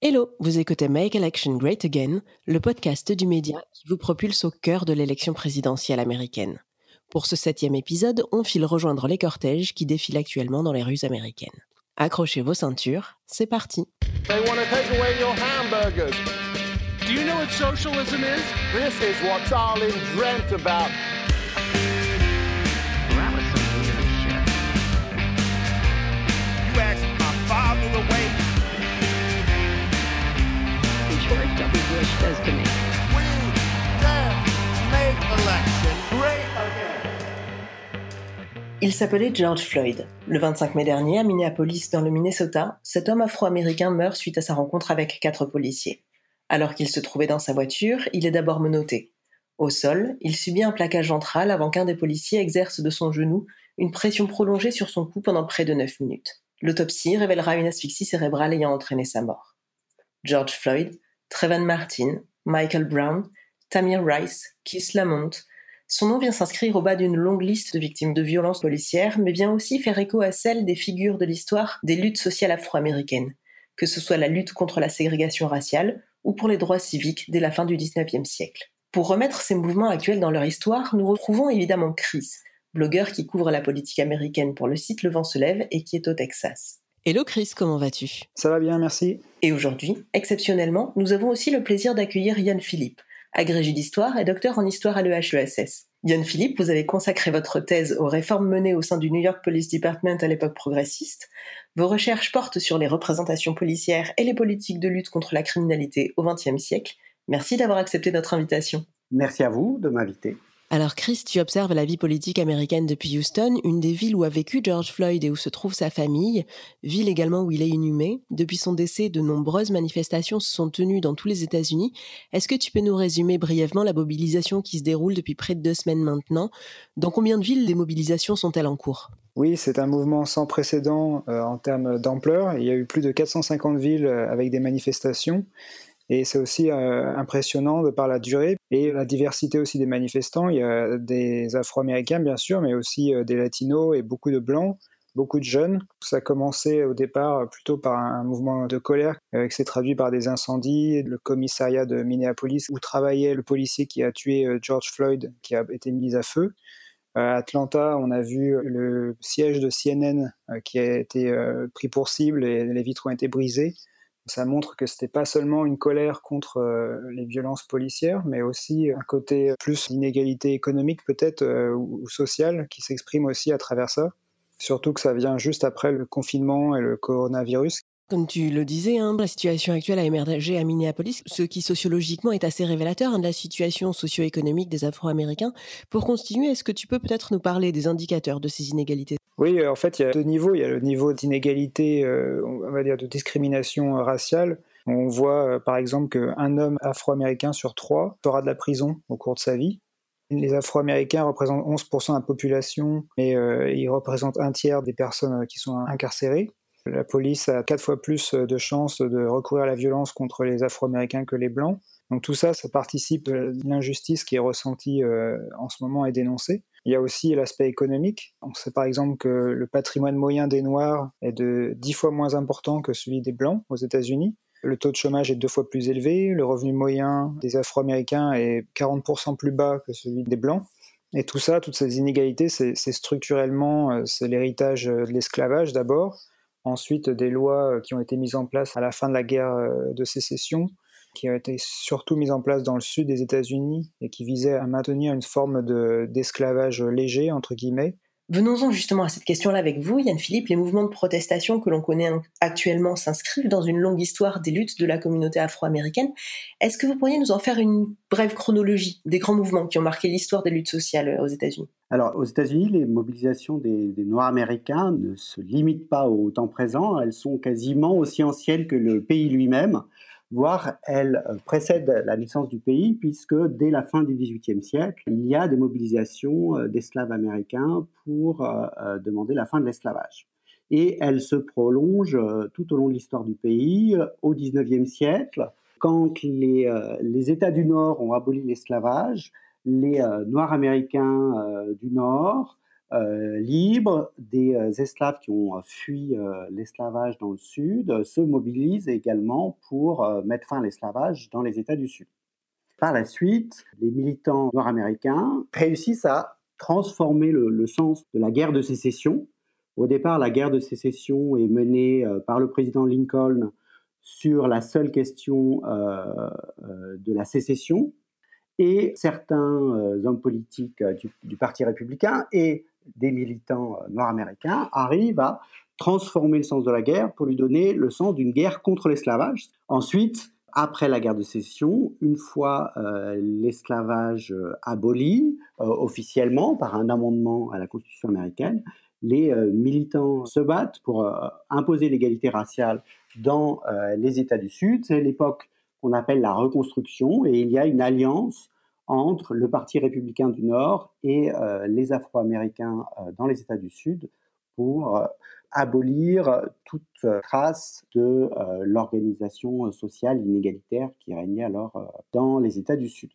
Hello, vous écoutez Make Election Great Again, le podcast du média qui vous propulse au cœur de l'élection présidentielle américaine. Pour ce septième épisode, on file rejoindre les cortèges qui défilent actuellement dans les rues américaines. Accrochez vos ceintures, c'est parti. They want to take away your hamburgers. Do you know what socialism is? This is what Stalin dreamt about. You asked my father the way. Il s'appelait George Floyd. Le 25 mai dernier, à Minneapolis, dans le Minnesota, cet homme afro-américain meurt suite à sa rencontre avec quatre policiers. Alors qu'il se trouvait dans sa voiture, il est d'abord menotté. Au sol, il subit un plaquage ventral avant qu'un des policiers exerce de son genou une pression prolongée sur son cou pendant près de 9 minutes. L'autopsie révélera une asphyxie cérébrale ayant entraîné sa mort. George Floyd, Trayvon Martin, Michael Brown, Tamir Rice, Keith Lamont, son nom vient s'inscrire au bas d'une longue liste de victimes de violences policières, mais vient aussi faire écho à celle des figures de l'histoire des luttes sociales afro-américaines, que ce soit la lutte contre la ségrégation raciale ou pour les droits civiques dès la fin du XIXe siècle. Pour remettre ces mouvements actuels dans leur histoire, nous retrouvons évidemment Chris, blogueur qui couvre la politique américaine pour le site Le Vent se lève et qui est au Texas. Hello Chris, comment vas-tu? Ça va bien, merci. Et aujourd'hui, exceptionnellement, nous avons aussi le plaisir d'accueillir Yann Philippe, agrégé d'histoire et docteur en histoire à l'EHESS. Yann Philippe, vous avez consacré votre thèse aux réformes menées au sein du New York Police Department à l'époque progressiste. Vos recherches portent sur les représentations policières et les politiques de lutte contre la criminalité au XXe siècle. Merci d'avoir accepté notre invitation. Merci à vous de m'inviter. Alors Chris, tu observes la vie politique américaine depuis Houston, une des villes où a vécu George Floyd et où se trouve sa famille, ville également où il est inhumé. Depuis son décès, de nombreuses manifestations se sont tenues dans tous les États-Unis. Est-ce que tu peux nous résumer brièvement la mobilisation qui se déroule depuis près de deux semaines maintenant? Dans combien de villes les mobilisations sont-elles en cours? Oui, c'est un mouvement sans précédent euh, en termes d'ampleur. Il y a eu plus de 450 villes euh, avec des manifestations. Et c'est aussi euh, impressionnant de par la durée et la diversité aussi des manifestants. Il y a des Afro-Américains, bien sûr, mais aussi euh, des Latinos et beaucoup de Blancs, beaucoup de jeunes. Ça a commencé au départ plutôt par un mouvement de colère euh, qui s'est traduit par des incendies. Le commissariat de Minneapolis où travaillait le policier qui a tué George Floyd, qui a été mis à feu. À Atlanta, on a vu le siège de CNN qui a été pris pour cible et les vitres ont été brisées ça montre que c'était pas seulement une colère contre euh, les violences policières, mais aussi un côté plus d'inégalité économique peut-être euh, ou, ou sociale qui s'exprime aussi à travers ça. Surtout que ça vient juste après le confinement et le coronavirus. Comme tu le disais, hein, la situation actuelle a émergé à Minneapolis, ce qui sociologiquement est assez révélateur hein, de la situation socio-économique des Afro-Américains. Pour continuer, est-ce que tu peux peut-être nous parler des indicateurs de ces inégalités? Oui, en fait, il y a deux niveaux. Il y a le niveau d'inégalité, euh, on va dire, de discrimination raciale. On voit euh, par exemple qu'un homme afro-américain sur trois fera de la prison au cours de sa vie. Les Afro-Américains représentent 11% de la population, mais euh, ils représentent un tiers des personnes qui sont incarcérées. La police a quatre fois plus de chances de recourir à la violence contre les Afro-Américains que les Blancs. Donc tout ça, ça participe de l'injustice qui est ressentie euh, en ce moment et dénoncée. Il y a aussi l'aspect économique. On sait par exemple que le patrimoine moyen des Noirs est de dix fois moins important que celui des Blancs aux États-Unis. Le taux de chômage est deux fois plus élevé, le revenu moyen des Afro-Américains est 40% plus bas que celui des Blancs. Et tout ça, toutes ces inégalités, c'est structurellement, euh, c'est l'héritage de l'esclavage d'abord, Ensuite, des lois euh, qui ont été mises en place à la fin de la guerre euh, de sécession, qui ont été surtout mises en place dans le sud des États-Unis et qui visaient à maintenir une forme d'esclavage léger, entre guillemets, Venons-en justement à cette question-là avec vous, Yann Philippe. Les mouvements de protestation que l'on connaît actuellement s'inscrivent dans une longue histoire des luttes de la communauté afro-américaine. Est-ce que vous pourriez nous en faire une brève chronologie des grands mouvements qui ont marqué l'histoire des luttes sociales aux États-Unis? Alors, aux États-Unis, les mobilisations des, des, Noirs américains ne se limitent pas au temps présent. Elles sont quasiment aussi anciennes que le pays lui-même voire elle euh, précède la naissance du pays, puisque dès la fin du XVIIIe siècle, il y a des mobilisations euh, d'esclaves américains pour euh, demander la fin de l'esclavage. Et elle se prolonge tout au long de l'histoire du pays, au XIXe siècle, quand les, États du Nord ont aboli l'esclavage, les Noirs américains du Nord libres, des euh, esclaves qui ont fui l'esclavage dans le Sud, se mobilisent également pour mettre fin à l'esclavage dans les États du Sud. Par la suite, les militants nord-américains réussissent à transformer le, le, sens de la guerre de sécession. Au départ, la guerre de sécession est menée par le président Lincoln sur la seule question de la sécession, et certains hommes politiques du, du, Parti républicain et des militants euh, nord-américains arrivent à transformer le sens de la guerre pour lui donner le sens d'une guerre contre l'esclavage. Ensuite, après la guerre de sécession, une fois euh, l'esclavage euh, aboli officiellement par un amendement à la Constitution américaine, les militants se battent pour imposer l'égalité raciale dans les États du Sud. C'est l'époque qu'on appelle la reconstruction et il y a une alliance entre le Parti républicain du Nord et euh, les Afro-Américains euh, dans les États du Sud pour euh, abolir toute trace de l'organisation sociale inégalitaire qui régnait alors dans les États du Sud.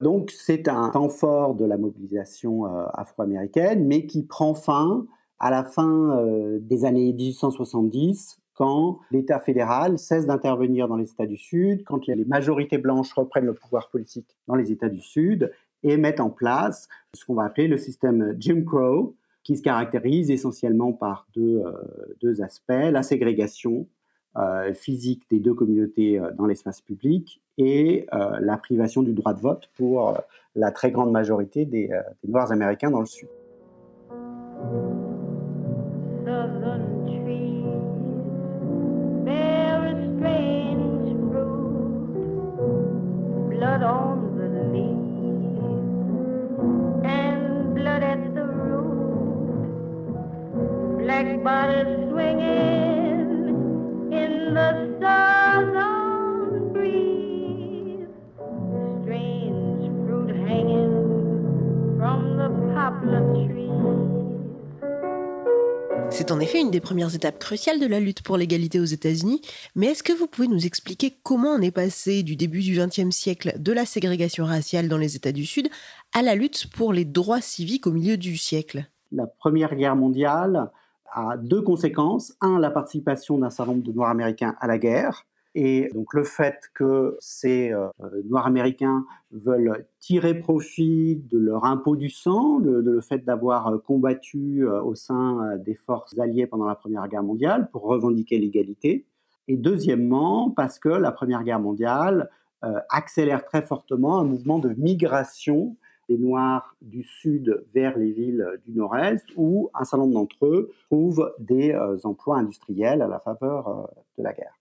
Donc c'est un temps fort de la mobilisation afro-américaine, mais qui prend fin à la fin des années 1870 quand l'État fédéral cesse d'intervenir dans les États du Sud, quand les majorités blanches reprennent le pouvoir politique dans les États du Sud et mettent en place ce qu'on va appeler le système Jim Crow, qui se caractérise essentiellement par deux, euh, aspects, la ségrégation euh, physique des deux communautés euh, dans l'espace public et la privation du droit de vote pour la très grande majorité des, Noirs américains dans le Sud. On the leaf and blood at the root. Black bodies C'est en effet une des premières étapes cruciales de la lutte pour l'égalité aux États-Unis, mais est-ce que vous pouvez nous expliquer comment on est passé du début du XXe siècle de la ségrégation raciale dans les États du Sud à la lutte pour les droits civiques au milieu du siècle? La Première Guerre mondiale a deux conséquences. Un, la participation d'un certain nombre de Noirs américains à la guerre, et donc le fait que ces euh, Noirs américains veulent tirer profit de leur impôt du sang, de, le fait d'avoir euh, combattu euh, au sein des forces alliées pendant la Première Guerre mondiale pour revendiquer l'égalité. Et deuxièmement, parce que la Première Guerre mondiale accélère très fortement un mouvement de migration des Noirs du Sud vers les villes du Nord-Est, où un certain nombre d'entre eux trouvent des emplois industriels à la faveur de la guerre.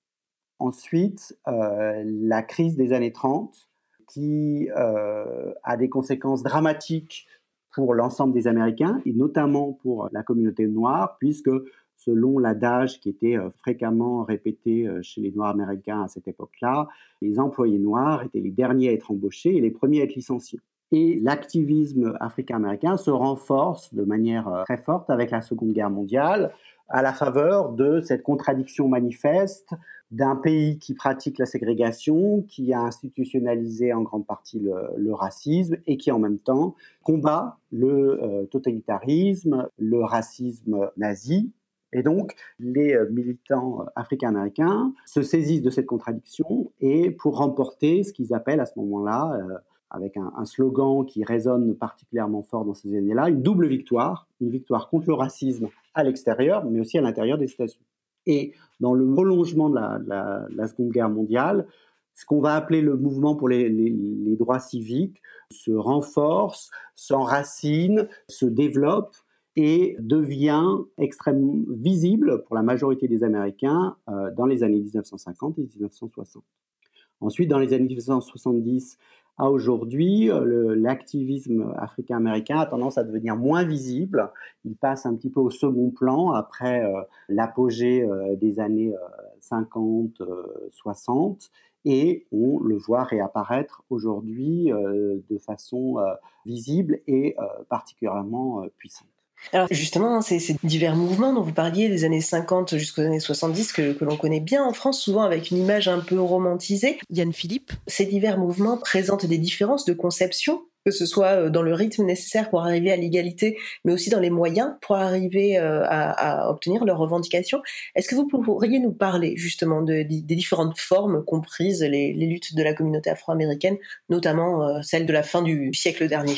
Ensuite, euh, la crise des années 30, qui euh, a des conséquences dramatiques pour l'ensemble des Américains, et notamment pour la communauté noire, puisque selon l'adage qui était euh, fréquemment répété chez les Noirs américains à cette époque-là, les employés noirs étaient les derniers à être embauchés et les premiers à être licenciés. Et l'activisme africain-américain se renforce de manière très forte avec la Seconde Guerre mondiale, à la faveur de cette contradiction manifeste d'un pays qui pratique la ségrégation, qui a institutionnalisé en grande partie le, racisme et qui en même temps combat le euh, totalitarisme, le racisme nazi. Et donc, les euh, militants africains-américains se saisissent de cette contradiction et pour remporter ce qu'ils appellent à ce moment-là, euh, avec un, slogan qui résonne particulièrement fort dans ces années-là, une double victoire, une victoire contre le racisme à l'extérieur, mais aussi à l'intérieur des États-Unis. Et dans le prolongement de la, Seconde Guerre mondiale, ce qu'on va appeler le mouvement pour les, droits civiques se renforce, s'enracine, se développe et devient extrêmement visible pour la majorité des Américains euh, dans les années 1950 et 1960. Ensuite, dans les années 1970 à aujourd'hui, euh, l'activisme africain-américain a tendance à devenir moins visible. Il passe un petit peu au second plan après euh, l'apogée euh, des années 50-60 et on le voit réapparaître aujourd'hui de façon visible et particulièrement puissante. Alors justement, ces, ces, divers mouvements dont vous parliez des années 50 jusqu'aux années 70 que, que l'on connaît bien en France, souvent avec une image un peu romantisée, Yann Philippe, ces divers mouvements présentent des différences de conception que ce soit euh, dans le rythme nécessaire pour arriver à l'égalité, mais aussi dans les moyens pour arriver euh, à, à obtenir leurs revendications. Est-ce que vous pourriez nous parler justement de- des différentes formes comprises les, les luttes de la communauté afro-américaine, notamment euh, celle de la fin du siècle dernier?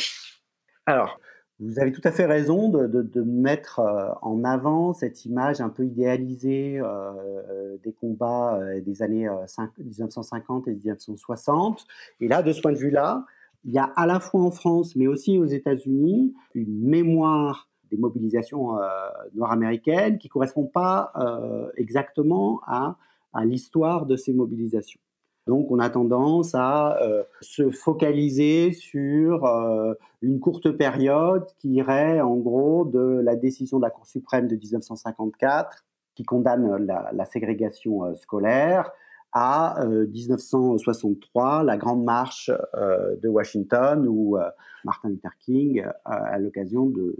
Alors, vous avez tout à fait raison de, mettre euh, en avant cette image un peu idéalisée euh, des combats euh, des années euh, cinq- 1950 et 1960. Et là, de ce point de vue-là, il y a à la fois en France, mais aussi aux États-Unis, une mémoire des mobilisations euh, nord-américaines qui ne correspond pas euh, exactement à l'histoire de ces mobilisations. Donc, on a tendance à euh, se focaliser sur euh, une courte période qui irait en gros de la décision de la Cour suprême de 1954 qui condamne la, ségrégation euh, scolaire à euh, 1963, la grande marche de Washington où Martin Luther King a l'occasion de,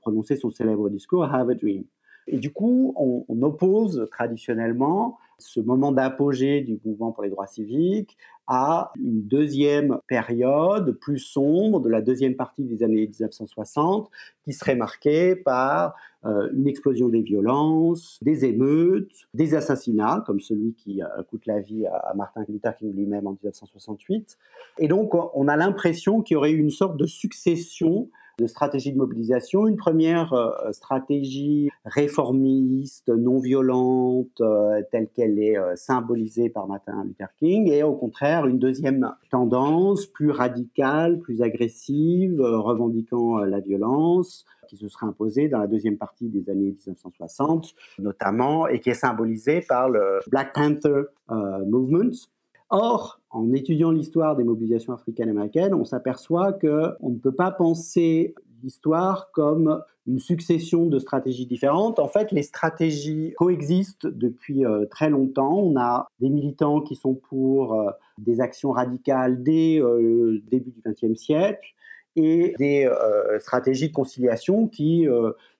prononcer son célèbre discours Have a Dream. Et du coup, on oppose traditionnellement ce moment d'apogée du mouvement pour les droits civiques à une deuxième période plus sombre de la deuxième partie des années 1960 qui serait marquée par euh, une explosion des violences, des émeutes, des assassinats comme celui qui euh, coûte la vie à, à Martin Luther King lui-même en 1968. Et donc on a l'impression qu'il y aurait eu une sorte de succession de stratégies de mobilisation. Une première euh, stratégie réformiste, non violente, euh, telle qu'elle est euh, symbolisée par Martin Luther King, et au contraire une deuxième tendance plus radicale, plus agressive, revendiquant la violence, qui se serait imposée dans la deuxième partie des années 1960, notamment, et qui est symbolisée par le Black Panther Movement. Or, en étudiant l'histoire des mobilisations africaines-américaines, on s'aperçoit qu'on ne peut pas penser l'histoire comme une succession de stratégies différentes. En fait, les stratégies coexistent depuis euh, très longtemps. On a des militants qui sont pour euh, des actions radicales dès euh, le début du XXe siècle et des stratégies de conciliation qui,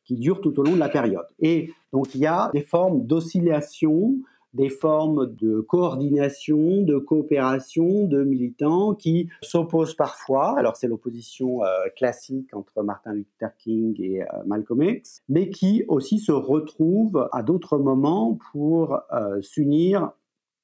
qui durent tout au long de la période. Et donc, il y a des formes d'oscillation des formes de coordination, de coopération de militants qui s'opposent parfois. Alors c'est l'opposition euh, classique entre Martin Luther King et euh, Malcolm X, mais qui aussi se retrouvent à d'autres moments pour euh, s'unir,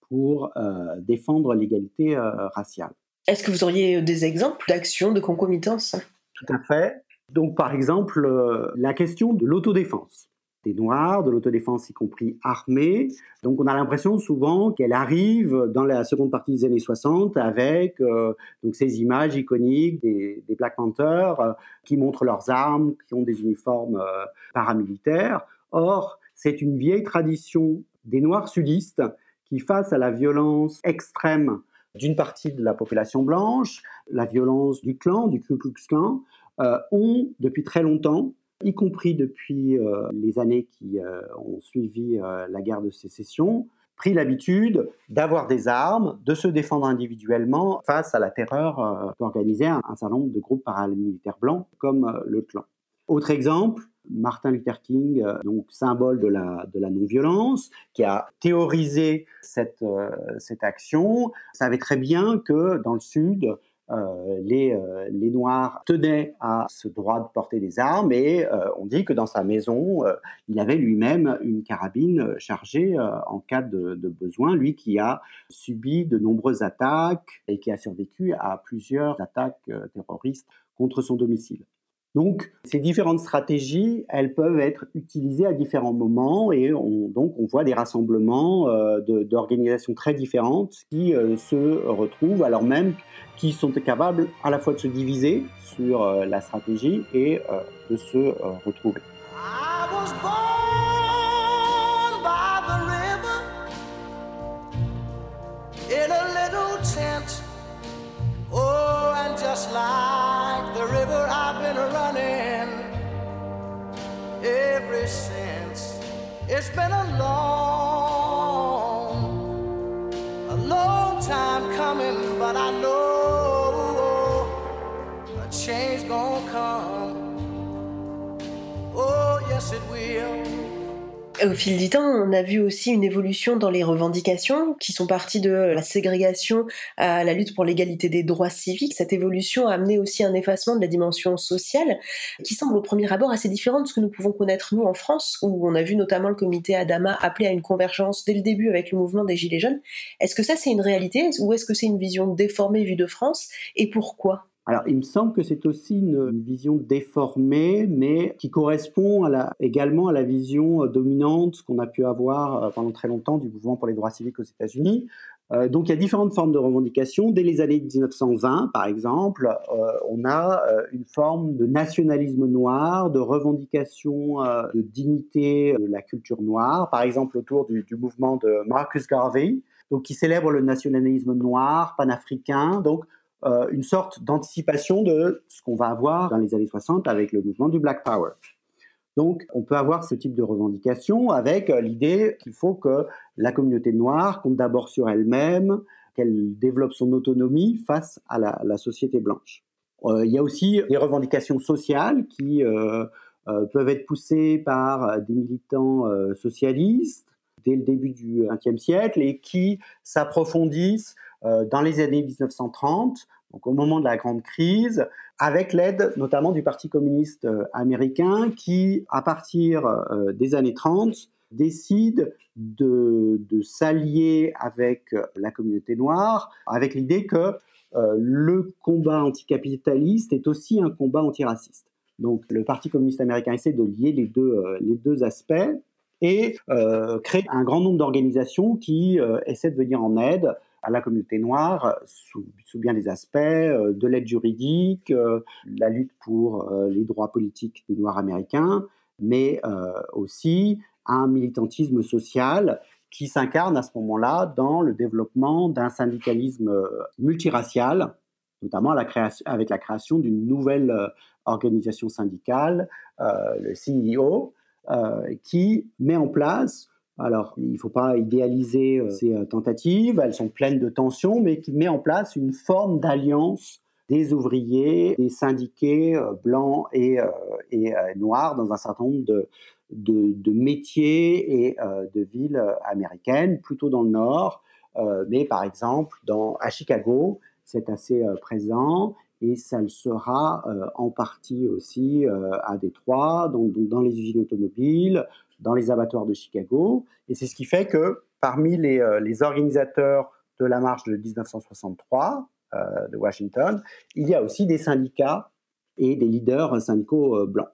pour défendre l'égalité raciale. Est-ce que vous auriez des exemples d'actions de concomitance Tout à fait. Donc par exemple, la question de l'autodéfense des Noirs, de l'autodéfense y compris armée. Donc on a l'impression souvent qu'elle arrive dans la seconde partie des années 60 avec euh, donc ces images iconiques des, des Black Panthers euh, qui montrent leurs armes, qui ont des uniformes euh, paramilitaires. Or, c'est une vieille tradition des Noirs sudistes qui, face à la violence extrême d'une partie de la population blanche, la violence du clan, du Ku Klux Klan, ont depuis très longtemps y compris depuis euh, les années qui euh, ont suivi euh, la guerre de sécession, pris l'habitude d'avoir des armes, de se défendre individuellement face à la terreur qu'organisaient un, un, certain nombre de groupes paramilitaires blancs comme le clan. Autre exemple, Martin Luther King, donc symbole de la, non-violence, qui a théorisé cette, cette action, savait très bien que dans le Sud, euh, les, euh, les, Noirs tenaient à ce droit de porter des armes et euh, on dit que dans sa maison, il avait lui-même une carabine chargée en cas de, de, besoin, lui qui a subi de nombreuses attaques et qui a survécu à plusieurs attaques terroristes contre son domicile. Donc, ces différentes stratégies, elles peuvent être utilisées à différents moments et on, donc on voit des rassemblements euh, d'organisations très différentes qui euh, se retrouvent alors même qu'ils sont capables à la fois de se diviser sur euh, la stratégie et de se retrouver. Oh, and just like been running ever since. It's been a long, a long time coming, but I know a change gonna come. Oh, yes, it will. Au fil du temps, on a vu aussi une évolution dans les revendications qui sont parties de la ségrégation à la lutte pour l'égalité des droits civiques. Cette évolution a amené aussi un effacement de la dimension sociale qui semble au premier abord assez différente de ce que nous pouvons connaître nous en France, où on a vu notamment le comité Adama appeler à une convergence dès le début avec le mouvement des Gilets jaunes. Est-ce que ça c'est une réalité ou est-ce que c'est une vision déformée vue de France et pourquoi? Alors, il me semble que c'est aussi une, vision déformée, mais qui correspond également à la vision dominante qu'on a pu avoir euh, pendant très longtemps du mouvement pour les droits civiques aux États-Unis. Euh, donc, il y a différentes formes de revendications. Dès les années 1920, par exemple, euh, on a euh, une forme de nationalisme noir, de revendication euh, de dignité de la culture noire, par exemple autour du, mouvement de Marcus Garvey, donc qui célèbre le nationalisme noir, panafricain. Euh, une sorte d'anticipation de ce qu'on va avoir dans les années 60 avec le mouvement du Black Power. Donc, on peut avoir ce type de revendication avec euh, l'idée qu'il faut que la communauté noire compte d'abord sur elle-même, qu'elle développe son autonomie face à la, société blanche. Euh, il y a aussi des revendications sociales qui peuvent être poussées par des militants socialistes dès le début du XXe siècle et qui s'approfondissent dans les années 1930, donc au moment de la grande crise, avec l'aide notamment du Parti communiste euh, américain qui, à partir euh, des années 30, décide de, s'allier avec la communauté noire, avec l'idée que euh, le combat anticapitaliste est aussi un combat antiraciste. Donc le Parti communiste américain essaie de lier les deux, euh, les deux aspects et euh, crée un grand nombre d'organisations qui essaient de venir en aide à la communauté noire sous, sous bien des aspects, euh, de l'aide juridique, euh, la lutte pour euh, les droits politiques des Noirs américains, mais aussi un militantisme social qui s'incarne à ce moment-là dans le développement d'un syndicalisme multiracial, notamment avec la création d'une nouvelle organisation syndicale, le CIO, e qui met en place alors, il ne faut pas idéaliser euh, ces euh, tentatives, elles sont pleines de tensions, mais qui met en place une forme d'alliance des ouvriers, des syndiqués euh, blancs et, noirs dans un certain nombre de, métiers et de villes américaines, plutôt dans le nord, mais par exemple à Chicago, c'est assez présent et ça le sera en partie aussi à Détroit, dans les usines automobiles, dans les abattoirs de Chicago. Et c'est ce qui fait que parmi les, euh, organisateurs de la marche de 1963 euh, de Washington, il y a aussi des syndicats et des leaders syndicaux euh, blancs.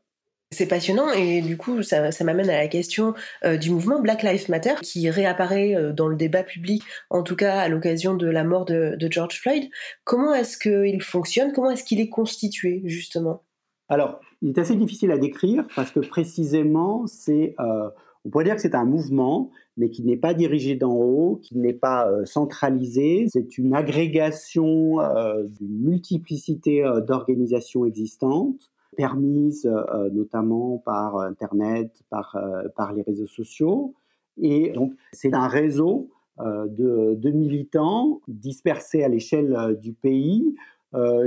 C'est passionnant et du coup ça, m'amène à la question du mouvement Black Lives Matter qui réapparaît dans le débat public, en tout cas à l'occasion de la mort de, de George Floyd. Comment est-ce qu'il fonctionne? Comment est-ce qu'il est constitué justement? Alors il est assez difficile à décrire parce que précisément, c'est, euh, on pourrait dire que c'est un mouvement, mais qui n'est pas dirigé d'en haut, qui n'est pas euh, centralisé. C'est une agrégation euh, d'une multiplicité euh, d'organisations existantes, permises notamment par Internet, par, les réseaux sociaux. Et donc, c'est un réseau de, militants dispersés à l'échelle du pays,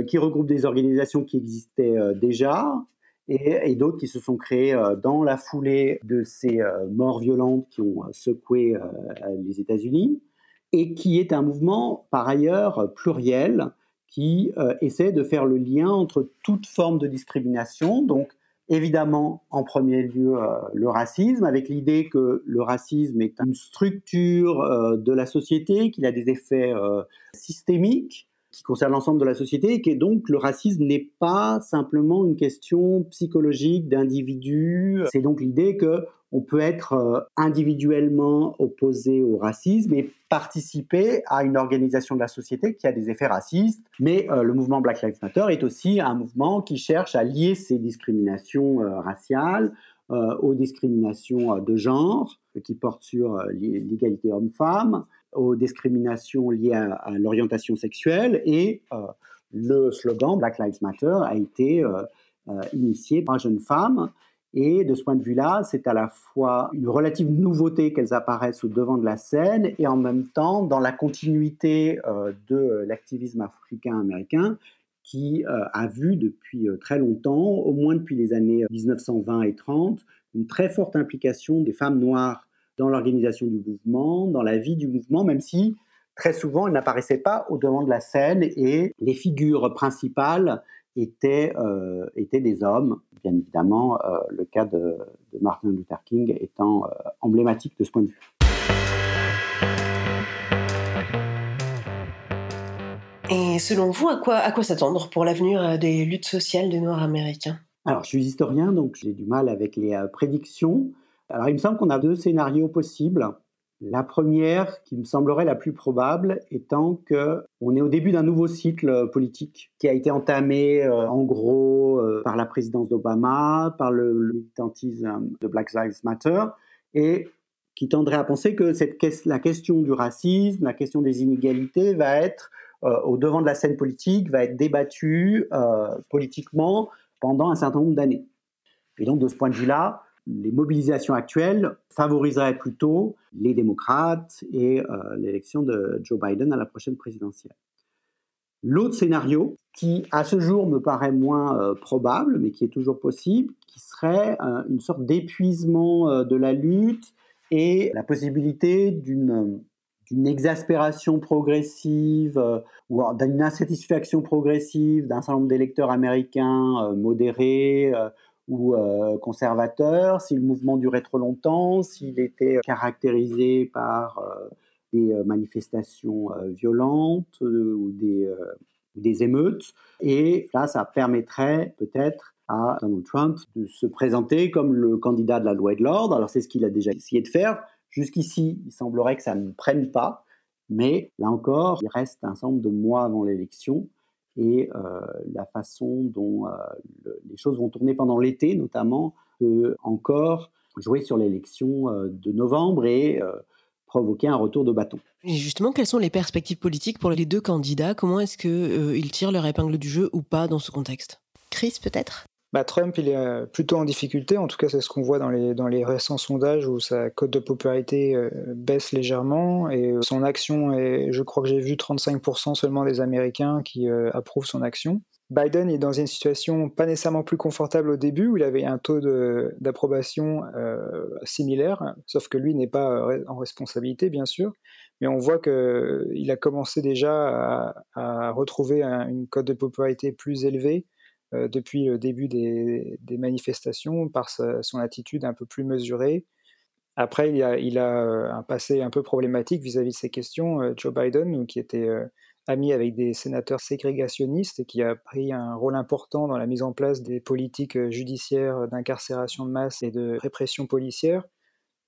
qui regroupe des organisations qui existaient euh, déjà, et, d'autres qui se sont créés euh, dans la foulée de ces euh, morts violentes qui ont secoué les États-Unis, et qui est un mouvement par ailleurs pluriel qui essaie de faire le lien entre toute forme de discrimination, donc évidemment en premier lieu le racisme, avec l'idée que le racisme est une structure de la société, qu'il a des effets systémiques, qui concerne l'ensemble de la société et que donc le racisme n'est pas simplement une question psychologique d'individu. C'est donc l'idée que on peut être euh, individuellement opposé au racisme et participer à une organisation de la société qui a des effets racistes. Mais euh, le mouvement Black Lives Matter est aussi un mouvement qui cherche à lier ces discriminations euh, raciales aux discriminations de genre, qui portent sur l'égalité homme-femme, aux discriminations liées à, l'orientation sexuelle et euh, le slogan Black Lives Matter a été euh, euh, initié par une jeune femme. Et de ce point de vue-là, c'est à la fois une relative nouveauté qu'elles apparaissent au devant de la scène et en même temps dans la continuité de l'activisme africain-américain qui a vu depuis très longtemps, au moins depuis les années 1920 et 30, une très forte implication des femmes noires dans l'organisation du mouvement, dans la vie du mouvement, même si très souvent elles n'apparaissaient pas au devant de la scène et les figures principales étaient, euh, étaient des hommes, bien évidemment, euh, le cas de, de, Martin Luther King étant euh, emblématique de ce point de vue. Et selon vous, à quoi, à quoi s'attendre pour l'avenir des luttes sociales des Noirs américains? Alors, je suis historien, donc j'ai du mal avec les prédictions. Alors, il me semble qu'on a deux scénarios possibles. La première, qui me semblerait la plus probable, étant que on est au début d'un nouveau cycle politique qui a été entamé euh, en gros euh, par la présidence d'Obama, par le, militantisme de Black Lives Matter, et qui tendrait à penser que la question du racisme, la question des inégalités va être euh, au devant de la scène politique, va être débattue politiquement pendant un certain nombre d'années. Et donc de ce point de vue-là, les mobilisations actuelles favoriseraient plutôt les démocrates et euh, l'élection de Joe Biden à la prochaine présidentielle. L'autre scénario, qui à ce jour me paraît moins euh, probable, mais qui est toujours possible, qui serait euh, une sorte d'épuisement de la lutte et la possibilité d'une d'une exaspération progressive ou d'une insatisfaction progressive d'un certain nombre d'électeurs américains modérés ou euh, conservateur, si le mouvement durait trop longtemps, s'il était caractérisé par euh, des euh, manifestations violentes ou des, des émeutes. Et là, ça permettrait peut-être à Donald Trump de se présenter comme le candidat de la loi et de l'ordre. Alors c'est ce qu'il a déjà essayé de faire. Jusqu'ici, il semblerait que ça ne prenne pas. Mais là encore, il reste un certain nombre de mois avant l'élection et euh, la façon dont euh, les choses vont tourner pendant l'été, notamment, peut encore jouer sur l'élection euh, de novembre et provoquer un retour de bâton. Et justement, quelles sont les perspectives politiques pour les deux candidats? Comment est-ce qu'ils tirent leur épingle du jeu ou pas dans ce contexte? Chris, peut-être? Bah, Trump, il est euh, plutôt en difficulté. En tout cas, c'est ce qu'on voit dans les, dans les récents sondages où sa cote de popularité euh, baisse légèrement et euh, son action est, je crois que j'ai vu 35% seulement des Américains qui approuvent son action. Biden est dans une situation pas nécessairement plus confortable au début où il avait un taux d'approbation similaire, sauf que lui n'est pas en responsabilité, bien sûr. Mais on voit qu'il a commencé déjà à, retrouver une cote de popularité plus élevée depuis le début des, manifestations par son attitude un peu plus mesurée. Après, il a, il a euh, un passé un peu problématique vis-à-vis de ces questions. Euh, Joe Biden, qui était ami avec des sénateurs ségrégationnistes et qui a pris un rôle important dans la mise en place des politiques judiciaires d'incarcération de masse et de répression policière.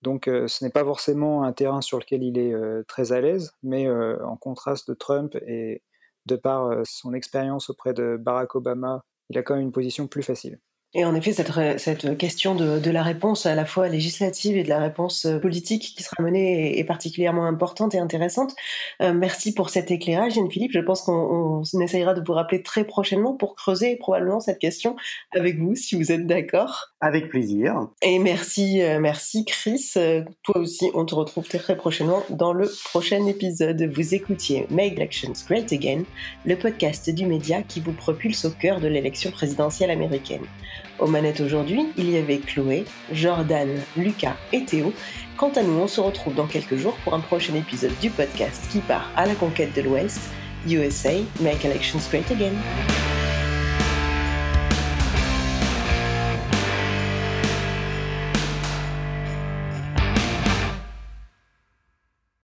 Donc ce n'est pas forcément un terrain sur lequel il est très à l'aise, mais en contraste de Trump et de par son expérience auprès de Barack Obama il a quand même une position plus facile. Et en effet, cette, cette question de, de, la réponse à la fois législative et de la réponse euh, politique qui sera menée est, particulièrement importante et intéressante. Euh, merci pour cet éclairage, Yann Philippe. Je pense qu'on essayera de vous rappeler très prochainement pour creuser probablement cette question avec vous, si vous êtes d'accord. Avec plaisir. Et merci, euh, merci Chris. toi aussi, on te retrouve très prochainement dans le prochain épisode. Vous écoutiez Make Elections Great Again, le podcast du média qui vous propulse au cœur de l'élection présidentielle américaine. Aux manettes aujourd'hui, il y avait Chloé, Jordan, Lucas et Théo. Quant à nous, on se retrouve dans quelques jours pour un prochain épisode du podcast qui part à la conquête de l'Ouest, USA, Make Elections Great Again.